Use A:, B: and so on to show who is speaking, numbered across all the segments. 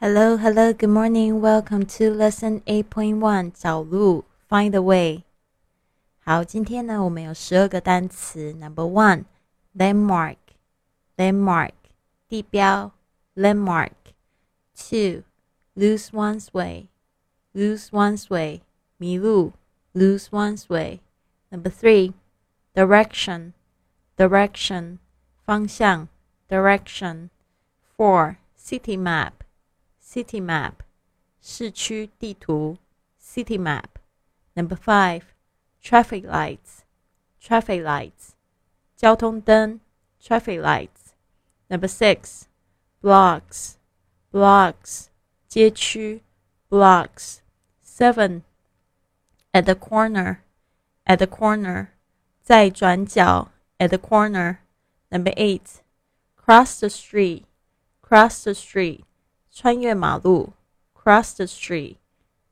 A: Hello, hello, good morning. Welcome to lesson eight point one. 找路，find the way. 好，今天呢，我们有十二个单词。Number one, landmark, landmark，地标，landmark. Two, lose one's way, lose one's way，迷路，lose one's way. Number three, direction, direction，方向，direction. Four, city map. City map，市区地图。City map. Number five, traffic lights. Traffic lights，交通灯。Traffic lights. Number six, blocks. Blocks，街区。Blocks. Seven, at the corner. At the corner，在转角。At the corner. Number eight, cross the street. Cross the street。 穿越马路，cross the street.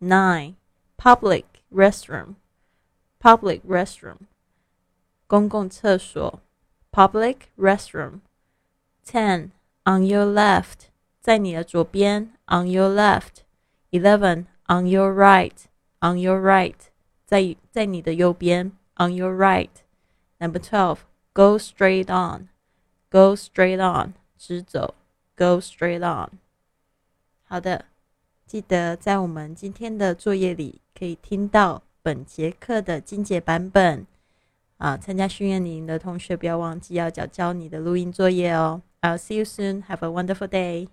A: Nine, public restroom, public restroom, 公共厕所，public restroom. Ten, on your left, 在你的左边，on your left. Eleven, on your right, on your right, 在在你的右边，on your right. Number twelve, go straight on, go straight on, 直走，go straight on. 好的，记得在我们今天的作业里可以听到本节课的精简版本啊！参加训练营的同学不要忘记要交交你的录音作业哦。I'll see you soon. Have a wonderful day.